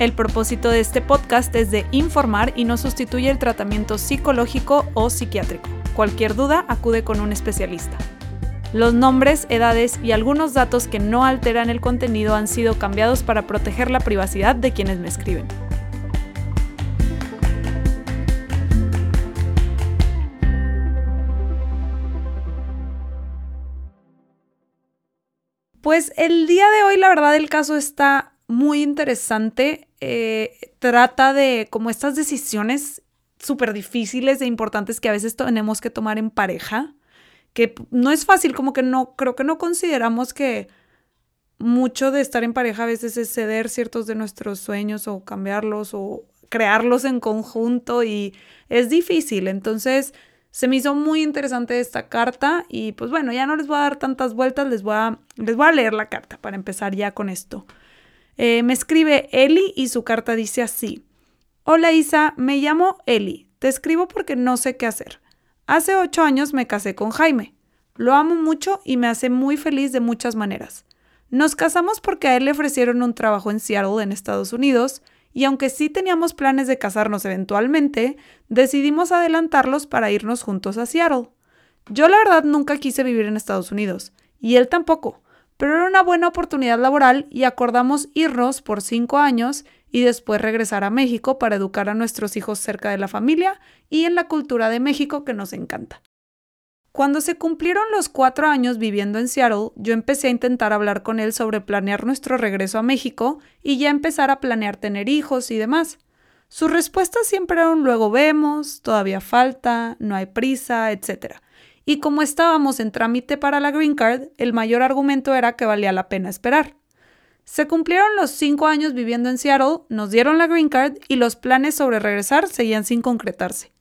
El propósito de este podcast es de informar y no sustituye el tratamiento psicológico o psiquiátrico. Cualquier duda acude con un especialista. Los nombres, edades y algunos datos que no alteran el contenido han sido cambiados para proteger la privacidad de quienes me escriben. Pues el día de hoy la verdad el caso está muy interesante. Eh, trata de como estas decisiones súper difíciles e importantes que a veces tenemos que tomar en pareja, que no es fácil, como que no, creo que no consideramos que mucho de estar en pareja a veces es ceder ciertos de nuestros sueños o cambiarlos o crearlos en conjunto y es difícil. Entonces, se me hizo muy interesante esta carta y pues bueno, ya no les voy a dar tantas vueltas, les voy a, les voy a leer la carta para empezar ya con esto. Eh, me escribe Eli y su carta dice así. Hola Isa, me llamo Eli. Te escribo porque no sé qué hacer. Hace ocho años me casé con Jaime. Lo amo mucho y me hace muy feliz de muchas maneras. Nos casamos porque a él le ofrecieron un trabajo en Seattle, en Estados Unidos, y aunque sí teníamos planes de casarnos eventualmente, decidimos adelantarlos para irnos juntos a Seattle. Yo la verdad nunca quise vivir en Estados Unidos, y él tampoco pero era una buena oportunidad laboral y acordamos irnos por cinco años y después regresar a México para educar a nuestros hijos cerca de la familia y en la cultura de México que nos encanta. Cuando se cumplieron los cuatro años viviendo en Seattle, yo empecé a intentar hablar con él sobre planear nuestro regreso a México y ya empezar a planear tener hijos y demás. Su respuesta siempre era un luego vemos, todavía falta, no hay prisa, etc. Y como estábamos en trámite para la Green Card, el mayor argumento era que valía la pena esperar. Se cumplieron los cinco años viviendo en Seattle, nos dieron la Green Card y los planes sobre regresar seguían sin concretarse.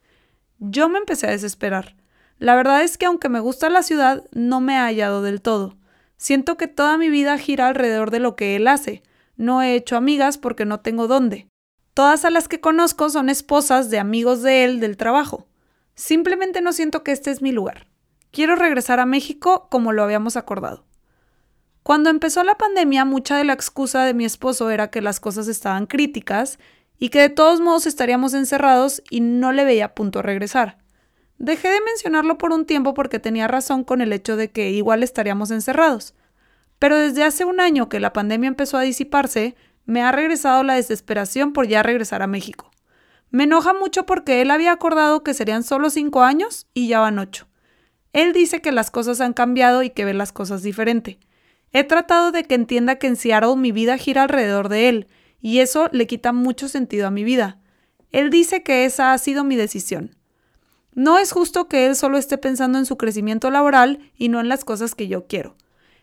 Yo me empecé a desesperar. La verdad es que aunque me gusta la ciudad, no me ha hallado del todo. Siento que toda mi vida gira alrededor de lo que él hace. No he hecho amigas porque no tengo dónde. Todas a las que conozco son esposas de amigos de él del trabajo. Simplemente no siento que este es mi lugar. Quiero regresar a México como lo habíamos acordado. Cuando empezó la pandemia, mucha de la excusa de mi esposo era que las cosas estaban críticas y que de todos modos estaríamos encerrados y no le veía punto a regresar. Dejé de mencionarlo por un tiempo porque tenía razón con el hecho de que igual estaríamos encerrados. Pero desde hace un año que la pandemia empezó a disiparse, me ha regresado la desesperación por ya regresar a México. Me enoja mucho porque él había acordado que serían solo cinco años y ya van ocho. Él dice que las cosas han cambiado y que ve las cosas diferente. He tratado de que entienda que en Seattle mi vida gira alrededor de él, y eso le quita mucho sentido a mi vida. Él dice que esa ha sido mi decisión. No es justo que él solo esté pensando en su crecimiento laboral y no en las cosas que yo quiero.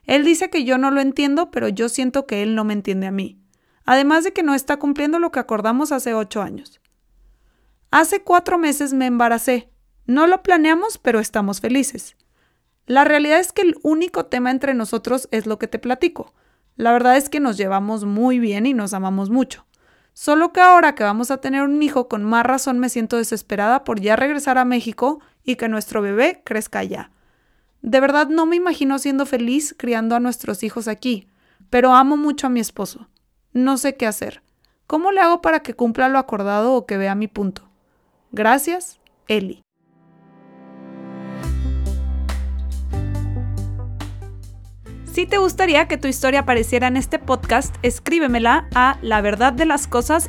Él dice que yo no lo entiendo, pero yo siento que él no me entiende a mí. Además de que no está cumpliendo lo que acordamos hace ocho años. Hace cuatro meses me embaracé no lo planeamos, pero estamos felices. La realidad es que el único tema entre nosotros es lo que te platico. La verdad es que nos llevamos muy bien y nos amamos mucho. Solo que ahora que vamos a tener un hijo, con más razón me siento desesperada por ya regresar a México y que nuestro bebé crezca allá. De verdad no me imagino siendo feliz criando a nuestros hijos aquí, pero amo mucho a mi esposo. No sé qué hacer. ¿Cómo le hago para que cumpla lo acordado o que vea mi punto? Gracias, Eli. Si te gustaría que tu historia apareciera en este podcast, escríbemela a la verdad de las cosas.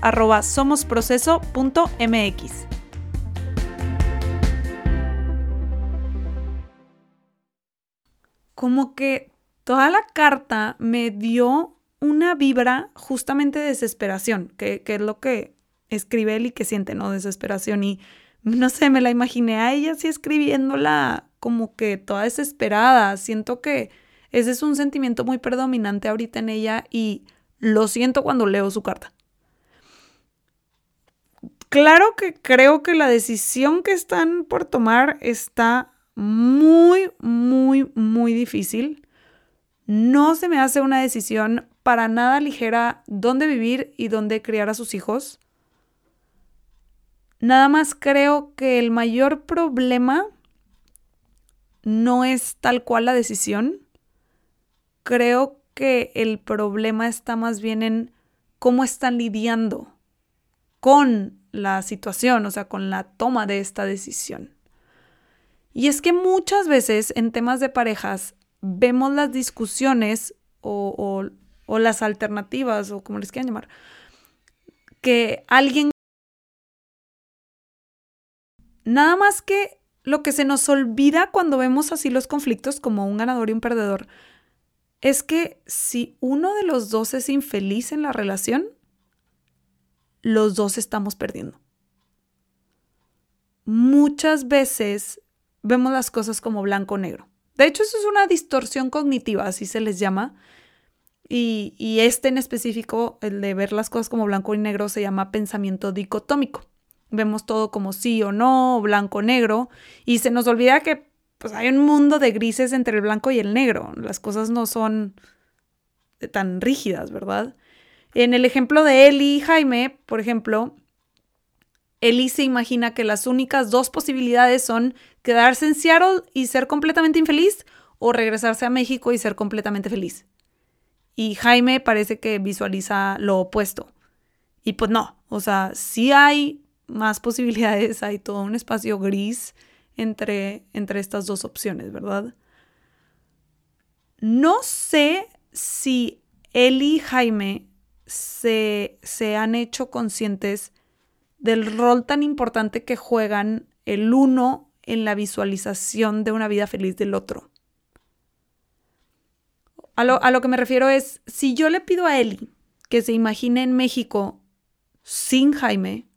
Como que toda la carta me dio una vibra justamente de desesperación, que, que es lo que escribe él y que siente, ¿no? Desesperación. Y no sé, me la imaginé a ella así escribiéndola como que toda desesperada. Siento que ese es un sentimiento muy predominante ahorita en ella y lo siento cuando leo su carta. claro que creo que la decisión que están por tomar está muy, muy, muy difícil. No se me hace una decisión para nada ligera dónde vivir y dónde criar a sus hijos. Nada más creo que el mayor problema no es tal cual la decisión. Creo que el problema está más bien en cómo están lidiando con la situación, o sea, con la toma de esta decisión. Y es que muchas veces en temas de parejas vemos las discusiones o, las alternativas, o como les quieran llamar, que alguien... Nada más que lo que se nos olvida cuando vemos así los conflictos como un ganador y un perdedor, es que si uno de los dos es infeliz en la relación, los dos estamos perdiendo. Muchas veces vemos las cosas como blanco o negro. De hecho, eso es una distorsión cognitiva, así se les llama. Y, este en específico, el de ver las cosas como blanco y negro, se llama pensamiento dicotómico. Vemos todo como sí o no, blanco o negro, y se nos olvida que pues, hay un mundo de grises entre el blanco y el negro. Las cosas no son tan rígidas, ¿verdad? En el ejemplo de Eli y Jaime, por ejemplo, Eli se imagina que las únicas dos posibilidades son quedarse en Seattle y ser completamente infeliz o regresarse a México y ser completamente feliz. Y Jaime parece que visualiza lo opuesto. Y pues no, o sea, sí hay más posibilidades, hay todo un espacio gris entre, entre estas dos opciones, ¿verdad? No sé si Eli y Jaime se, se han hecho conscientes del rol tan importante que juegan el uno en la visualización de una vida feliz del otro. A lo, a lo, que me refiero es, si yo le pido a Eli que se imagine en México sin Jaime,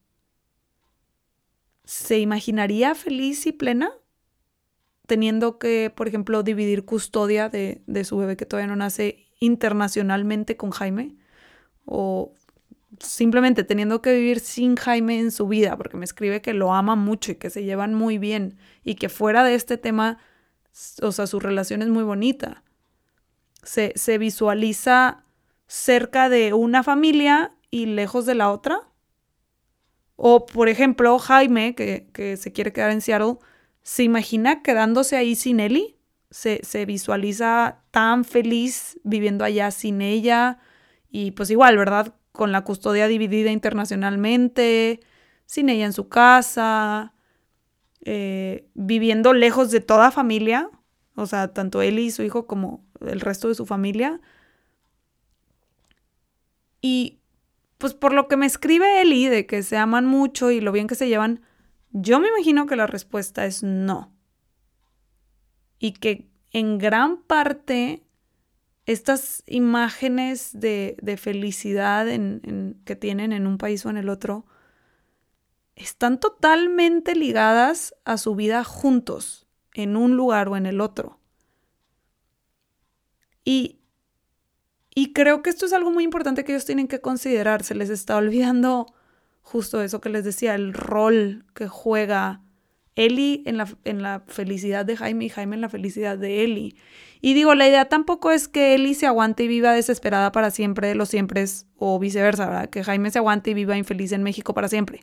¿se imaginaría feliz y plena? Teniendo que, por ejemplo, dividir custodia de, de su bebé que todavía no nace internacionalmente con Jaime. O simplemente teniendo que vivir sin Jaime en su vida, porque me escribe que lo ama mucho y que se llevan muy bien y que fuera de este tema, o sea, su relación es muy bonita. Se, se visualiza cerca de una familia y lejos de la otra. O, por ejemplo, Jaime, que, se quiere quedar en Seattle, ¿se imagina quedándose ahí sin Eli? Se, se visualiza tan feliz viviendo allá sin ella. Y pues igual, ¿verdad? Con la custodia dividida internacionalmente, sin ella en su casa, eh, viviendo lejos de toda familia, o sea, tanto él y su hijo como el resto de su familia. Y pues por lo que me escribe Eli de que se aman mucho y lo bien que se llevan, yo me imagino que la respuesta es no. Y que en gran parte estas imágenes de, felicidad que tienen en un país o en el otro están totalmente ligadas a su vida juntos, en un lugar o en el otro. Y y creo que esto es algo muy importante que ellos tienen que considerar. Se les está olvidando justo eso que les decía, el rol que juega Eli en la, en la felicidad de Jaime y Jaime en la felicidad de Eli. Y digo, la idea tampoco es que Eli se aguante y viva desesperada para siempre los siempre o viceversa, ¿verdad? Que Jaime se aguante y viva infeliz en México para siempre.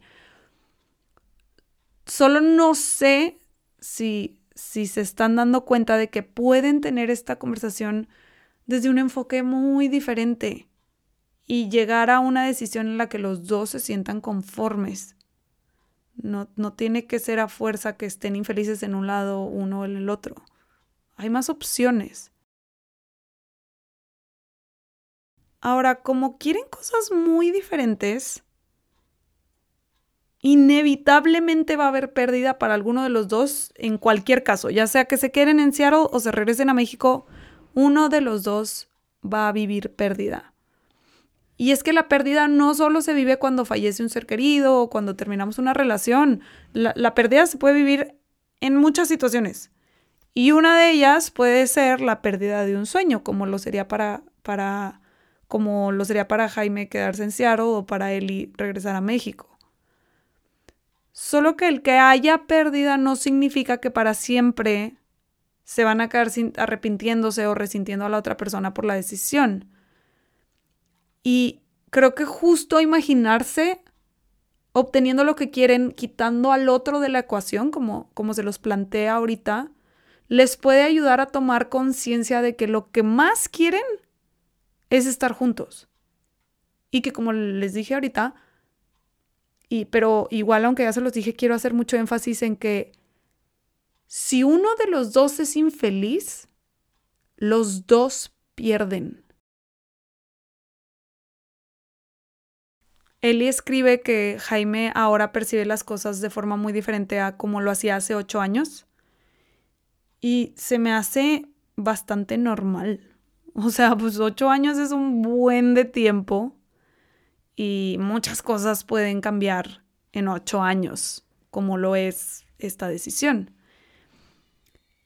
Solo no sé si, si se están dando cuenta de que pueden tener esta conversación desde un enfoque muy diferente y llegar a una decisión en la que los dos se sientan conformes. No, no tiene que ser a fuerza que estén infelices en un lado uno o en el otro. Hay más opciones. Ahora, como quieren cosas muy diferentes, inevitablemente va a haber pérdida para alguno de los dos en cualquier caso, ya sea que se queden en Seattle o se regresen a México uno de los dos va a vivir pérdida. Y es que la pérdida no solo se vive cuando fallece un ser querido o cuando terminamos una relación. La, pérdida se puede vivir en muchas situaciones. Y una de ellas puede ser la pérdida de un sueño, como lo sería para, para, como sería para Jaime quedarse en Seattle o para Eli regresar a México. Solo que el que haya pérdida no significa que para siempre se van a quedar arrepintiéndose o resintiendo a la otra persona por la decisión. Y creo que justo imaginarse obteniendo lo que quieren, quitando al otro de la ecuación, como, como se los plantea ahorita, les puede ayudar a tomar conciencia de que lo que más quieren es estar juntos. Y que como les dije ahorita, y, pero igual aunque ya se los dije, quiero hacer mucho énfasis en que si uno de los dos es infeliz, los dos pierden. Eli escribe que Jaime ahora percibe las cosas de forma muy diferente a como lo hacía hace ocho años. Y se me hace bastante normal. O sea, pues ocho años es un buen de tiempo y muchas cosas pueden cambiar en ocho años, como lo es esta decisión.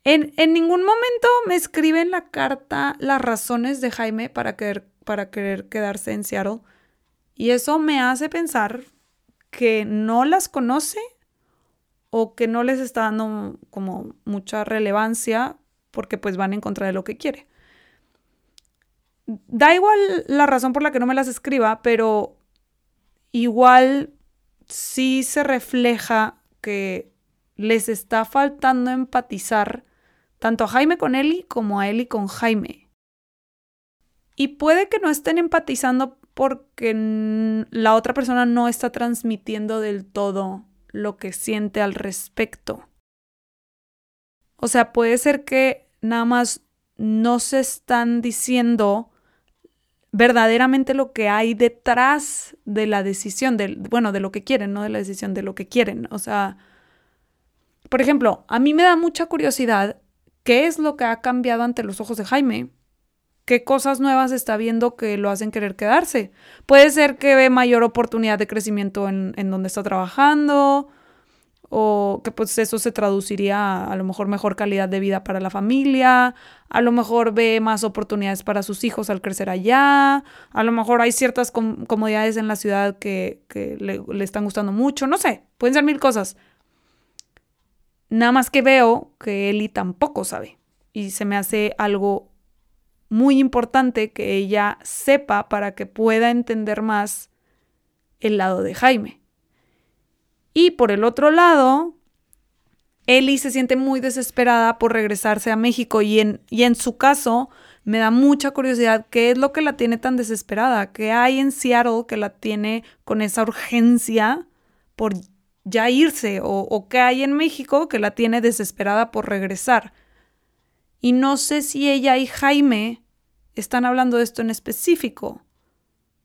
En, ningún momento me escribe en la carta las razones de Jaime para querer, para querer quedarse en Seattle y eso me hace pensar que no las conoce o que no les está dando como mucha relevancia porque pues van en contra de lo que quiere. Da igual la razón por la que no me las escriba, pero igual sí se refleja que les está faltando empatizar tanto a Jaime con Eli como a Eli con Jaime. Y puede que no estén empatizando porque la otra persona no está transmitiendo del todo lo que siente al respecto. O sea, puede ser que nada más no se están diciendo verdaderamente lo que hay detrás de la decisión, de, bueno, de lo que quieren, no de la decisión, de lo que quieren. O sea, por ejemplo, a mí me da mucha curiosidad qué es lo que ha cambiado ante los ojos de Jaime qué cosas nuevas está viendo que lo hacen querer quedarse. Puede ser que ve mayor oportunidad de crecimiento en, donde está trabajando o que pues eso se traduciría a, lo mejor mejor calidad de vida para la familia, a lo mejor ve más oportunidades para sus hijos al crecer allá, a lo mejor hay ciertas comodidades en la ciudad que, le, le están gustando mucho, no sé, pueden ser mil cosas. Nada más que veo que Eli tampoco sabe y se me hace algo muy importante que ella sepa para que pueda entender más el lado de Jaime. Y por el otro lado, Ellie se siente muy desesperada por regresarse a México y en, y en su caso me da mucha curiosidad qué es lo que la tiene tan desesperada, qué hay en Seattle que la tiene con esa urgencia por ya irse o, o hay en México que la tiene desesperada por regresar. Y no sé si ella y Jaime están hablando de esto en específico.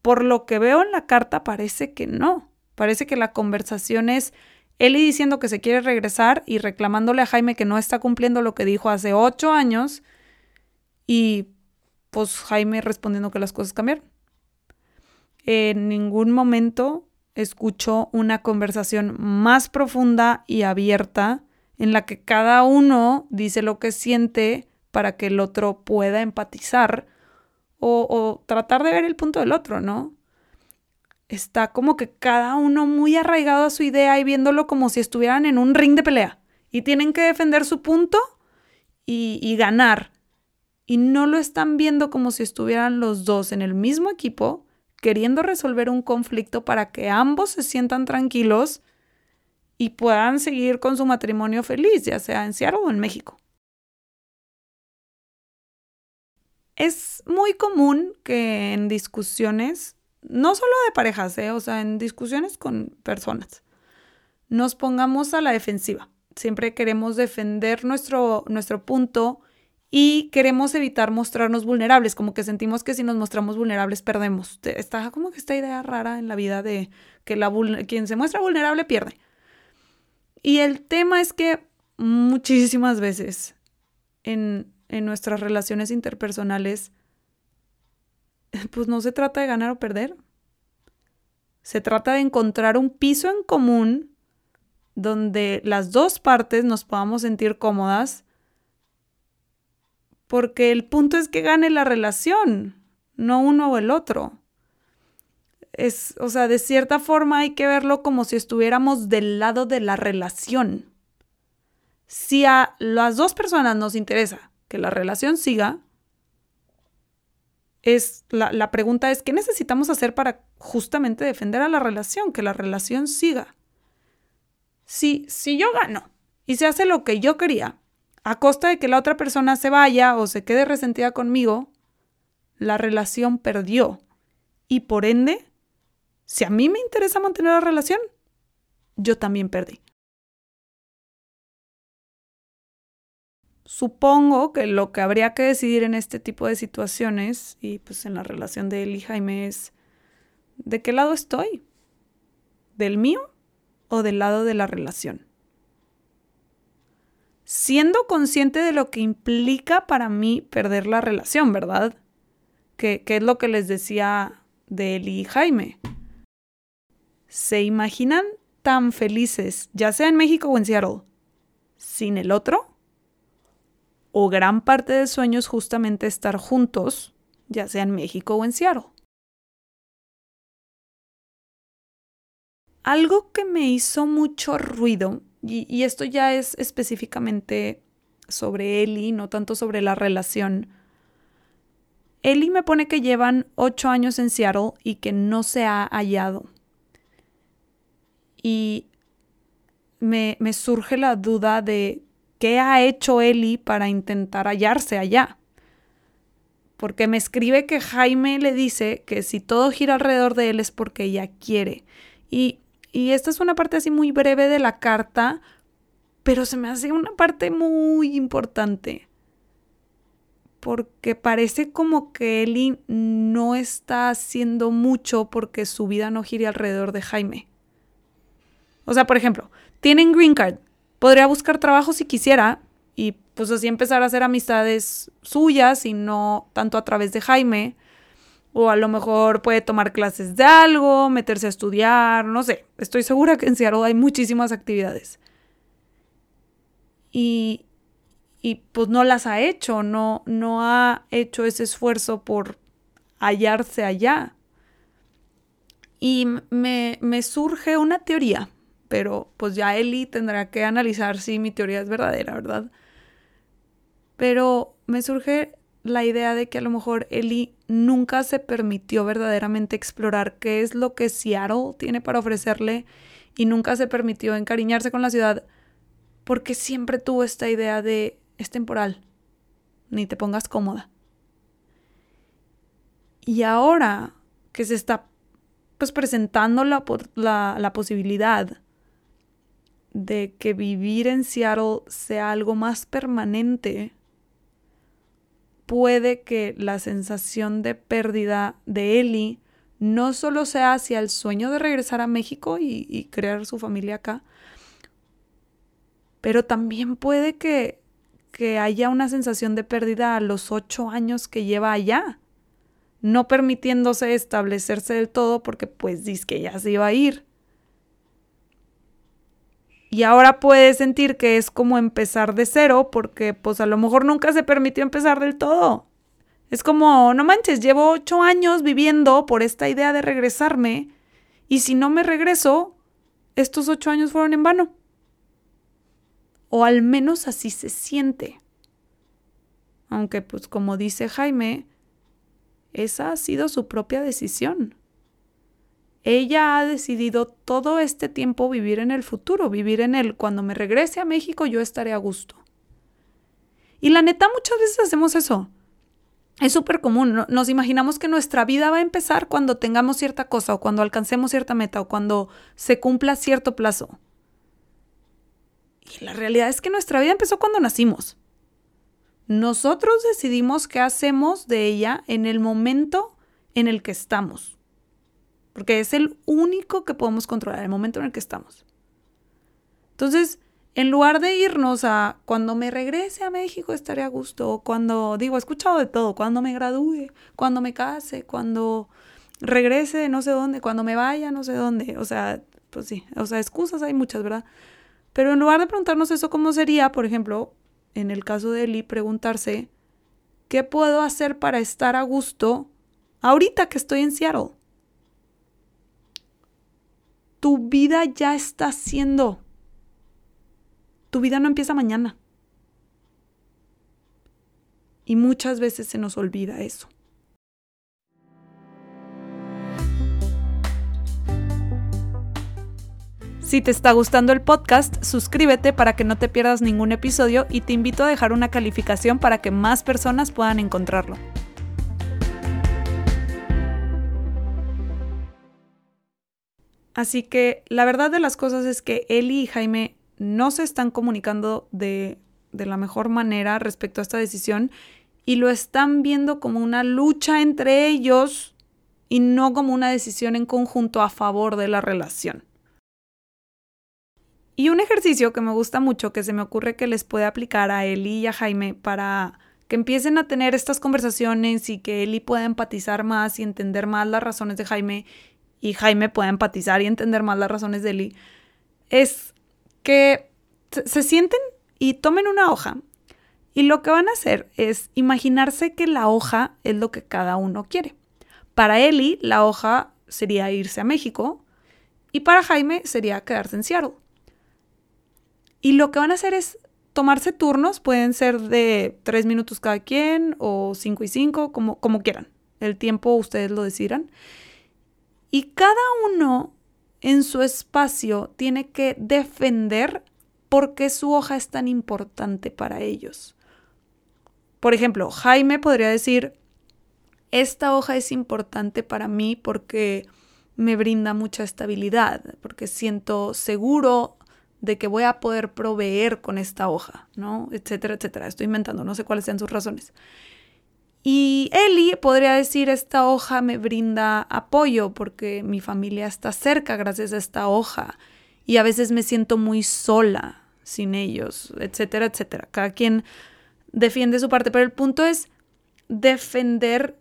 Por lo que veo en la carta parece que no. Parece que la conversación es Eli diciendo que se quiere regresar y reclamándole a Jaime que no está cumpliendo lo que dijo hace ocho años y pues Jaime respondiendo que las cosas cambiaron. En ningún momento escucho una conversación más profunda y abierta en la que cada uno dice lo que siente para que el otro pueda empatizar o, tratar de ver el punto del otro, ¿no? Está como que cada uno muy arraigado a su idea y viéndolo como si estuvieran en un ring de pelea y tienen que defender su punto y, y ganar. Y no lo están viendo como si estuvieran los dos en el mismo equipo queriendo resolver un conflicto para que ambos se sientan tranquilos y puedan seguir con su matrimonio feliz, ya sea en Seattle o en México. Es muy común que en discusiones, no solo de parejas, ¿eh? o sea, en discusiones con personas, nos pongamos a la defensiva. Siempre queremos defender nuestro, nuestro punto y queremos evitar mostrarnos vulnerables, como que sentimos que si nos mostramos vulnerables perdemos. Está como que esta idea rara en la vida de que la, quien se muestra vulnerable pierde. Y el tema es que muchísimas veces en, en nuestras relaciones interpersonales, pues no se trata de ganar o perder. Se trata de encontrar un piso en común donde las dos partes nos podamos sentir cómodas, porque el punto es que gane la relación, no uno o el otro. es, o sea, de cierta forma hay que verlo como si estuviéramos del lado de la relación. Si a las dos personas nos interesa que la relación siga, es la, la pregunta es, ¿qué necesitamos hacer para justamente defender a la relación, que la relación siga? Si, si yo gano y se hace lo que yo quería, a costa de que la otra persona se vaya o se quede resentida conmigo, la relación perdió. Y por ende, si a mí me interesa mantener la relación, yo también perdí. Supongo que lo que habría que decidir en este tipo de situaciones y pues en la relación de él y Jaime es ¿de qué lado estoy? ¿Del mío o del lado de la relación? Siendo consciente de lo que implica para mí perder la relación, ¿verdad? Que, es lo que les decía de él y Jaime. ¿Se imaginan tan felices, ya sea en México o en Seattle, sin el otro? o gran parte del sueño es justamente estar juntos, ya sea en México o en Seattle. Algo que me hizo mucho ruido, y, esto ya es específicamente sobre Eli, no tanto sobre la relación. Eli me pone que llevan ocho años en Seattle y que no se ha hallado. Y me, me surge la duda de ¿Qué ha hecho Eli para intentar hallarse allá? Porque me escribe que Jaime le dice que si todo gira alrededor de él es porque ella quiere. Y, y esta es una parte así muy breve de la carta, pero se me hace una parte muy importante. Porque parece como que Eli no está haciendo mucho porque su vida no gire alrededor de Jaime. O sea, por ejemplo, tienen green card, Podría buscar trabajo si quisiera y pues así empezar a hacer amistades suyas y no tanto a través de Jaime. O a lo mejor puede tomar clases de algo, meterse a estudiar, no sé. Estoy segura que en Seattle hay muchísimas actividades. Y, y pues no las ha hecho, no, no ha hecho ese esfuerzo por hallarse allá. Y me, me surge una teoría pero pues ya Eli tendrá que analizar si mi teoría es verdadera, ¿verdad? Pero me surge la idea de que a lo mejor Eli nunca se permitió verdaderamente explorar qué es lo que Seattle tiene para ofrecerle y nunca se permitió encariñarse con la ciudad porque siempre tuvo esta idea de es temporal, ni te pongas cómoda. Y ahora que se está pues presentando la, la, la posibilidad de que vivir en Seattle sea algo más permanente, puede que la sensación de pérdida de Ellie no solo sea hacia el sueño de regresar a México y, crear su familia acá, pero también puede que, que haya una sensación de pérdida a los ocho años que lleva allá, no permitiéndose establecerse del todo porque pues dice que ya se iba a ir y ahora puede sentir que es como empezar de cero porque pues a lo mejor nunca se permitió empezar del todo. Es como, no manches, llevo ocho años viviendo por esta idea de regresarme y si no me regreso, estos ocho años fueron en vano. O al menos así se siente. Aunque pues como dice Jaime, esa ha sido su propia decisión. Ella ha decidido todo este tiempo vivir en el futuro, vivir en él. Cuando me regrese a México yo estaré a gusto. Y la neta muchas veces hacemos eso. Es súper común. Nos imaginamos que nuestra vida va a empezar cuando tengamos cierta cosa o cuando alcancemos cierta meta o cuando se cumpla cierto plazo. Y la realidad es que nuestra vida empezó cuando nacimos. Nosotros decidimos qué hacemos de ella en el momento en el que estamos porque es el único que podemos controlar, el momento en el que estamos. Entonces, en lugar de irnos a cuando me regrese a México estaré a gusto, cuando, digo, he escuchado de todo, cuando me gradúe, cuando me case, cuando regrese de no sé dónde, cuando me vaya no sé dónde, o sea, pues sí, o sea, excusas hay muchas, ¿verdad? Pero en lugar de preguntarnos eso, ¿cómo sería, por ejemplo, en el caso de Eli, preguntarse, ¿qué puedo hacer para estar a gusto ahorita que estoy en Seattle? Tu vida ya está haciendo. Tu vida no empieza mañana. Y muchas veces se nos olvida eso. Si te está gustando el podcast, suscríbete para que no te pierdas ningún episodio y te invito a dejar una calificación para que más personas puedan encontrarlo. Así que la verdad de las cosas es que Eli y Jaime no se están comunicando de, de la mejor manera respecto a esta decisión y lo están viendo como una lucha entre ellos y no como una decisión en conjunto a favor de la relación. Y un ejercicio que me gusta mucho, que se me ocurre que les puede aplicar a Eli y a Jaime para que empiecen a tener estas conversaciones y que Eli pueda empatizar más y entender más las razones de Jaime y Jaime pueda empatizar y entender más las razones de Eli, es que se sienten y tomen una hoja y lo que van a hacer es imaginarse que la hoja es lo que cada uno quiere. Para Eli, la hoja sería irse a México y para Jaime sería quedarse en Seattle. Y lo que van a hacer es tomarse turnos, pueden ser de tres minutos cada quien o cinco y cinco, como, como quieran. El tiempo ustedes lo decidan. Y cada uno en su espacio tiene que defender por qué su hoja es tan importante para ellos. Por ejemplo, Jaime podría decir, esta hoja es importante para mí porque me brinda mucha estabilidad, porque siento seguro de que voy a poder proveer con esta hoja, ¿no? Etcétera, etcétera. Estoy inventando, no sé cuáles sean sus razones. Y Eli podría decir, esta hoja me brinda apoyo porque mi familia está cerca gracias a esta hoja y a veces me siento muy sola sin ellos, etcétera, etcétera. Cada quien defiende su parte, pero el punto es defender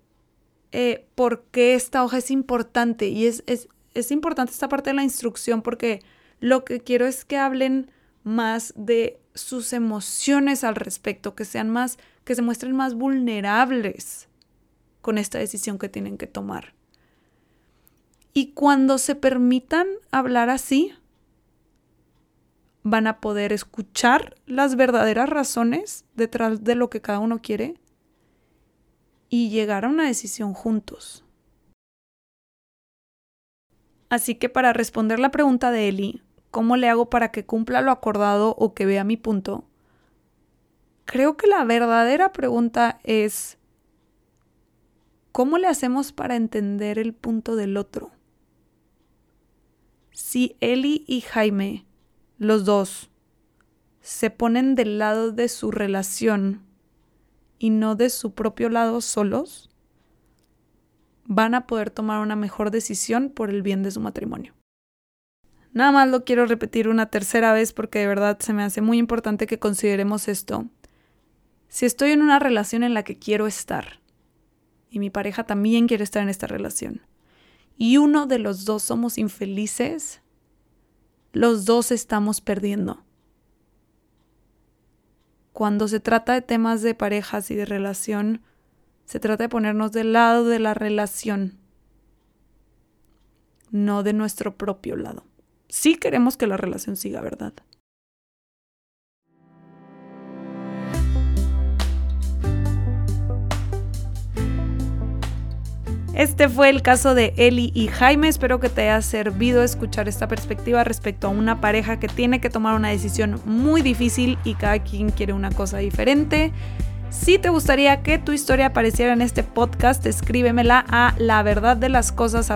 eh, por qué esta hoja es importante. Y es, es, importante esta parte de la instrucción porque lo que quiero es que hablen más de sus emociones al respecto, que sean más, que se muestren más vulnerables con esta decisión que tienen que tomar. Y cuando se permitan hablar así, van a poder escuchar las verdaderas razones detrás de lo que cada uno quiere y llegar a una decisión juntos. Así que para responder la pregunta de Eli, ¿cómo le hago para que cumpla lo acordado o que vea mi punto? Creo que la verdadera pregunta es, ¿cómo le hacemos para entender el punto del otro? Si Eli y Jaime los dos se ponen del lado de su relación y no de su propio lado solos, van a poder tomar una mejor decisión por el bien de su matrimonio. Nada más lo quiero repetir una tercera vez porque de verdad se me hace muy importante que consideremos esto. Si estoy en una relación en la que quiero estar y mi pareja también quiere estar en esta relación y uno de los dos somos infelices, los dos estamos perdiendo. Cuando se trata de temas de parejas y de relación, se trata de ponernos del lado de la relación, no de nuestro propio lado. Sí queremos que la relación siga, ¿verdad? Este fue el caso de Eli y Jaime. Espero que te haya servido escuchar esta perspectiva respecto a una pareja que tiene que tomar una decisión muy difícil y cada quien quiere una cosa diferente. Si te gustaría que tu historia apareciera en este podcast, escríbemela a la verdad de las cosas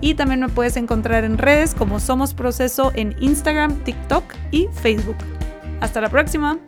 y también me puedes encontrar en redes como Somos Proceso en Instagram, TikTok y Facebook. Hasta la próxima.